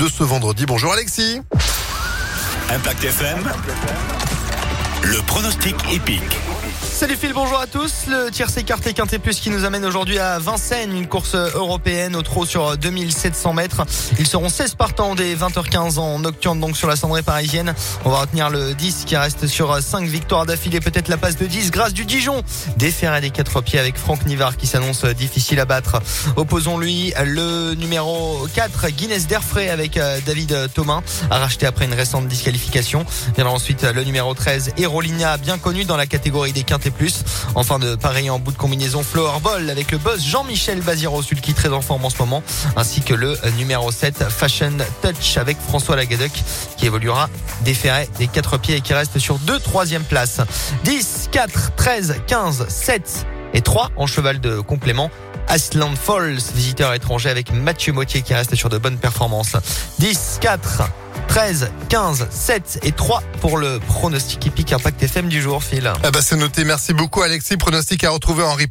de ce vendredi. Bonjour Alexis. Impact FM. Le pronostic épique. Salut Phil, bonjour à tous. Le tiercé écarté Quintet Plus qui nous amène aujourd'hui à Vincennes, une course européenne au trot sur 2700 mètres. Ils seront 16 partants des 20h15 en nocturne donc sur la cendrée parisienne. On va retenir le 10 qui reste sur 5 victoires d'affilée, peut-être la passe de 10 grâce du Dijon. Déféré des 4 pieds avec Franck Nivard qui s'annonce difficile à battre. Opposons-lui le numéro 4 Guinness d'Airfray avec euh, David Thomas, racheté après une récente disqualification. Viendra ensuite le numéro 13 Erolina, bien connu dans la catégorie des Quintet plus. Enfin de pareil en bout de combinaison Flower Ball avec le boss Jean-Michel Baziro, celui qui très en forme en ce moment, ainsi que le numéro 7 Fashion Touch avec François Lagadec qui évoluera déféré des quatre pieds et qui reste sur deux troisième places. 10, 4, 13, 15, 7 et 3 en cheval de complément. Asland Falls, visiteur étranger avec Mathieu Motier qui reste sur de bonnes performances. 10, 4, 13, 15, 7 et 3 pour le pronostic épique Impact FM du jour, Phil. Ah bah c'est noté. Merci beaucoup Alexis. Pronostic à retrouver en replay.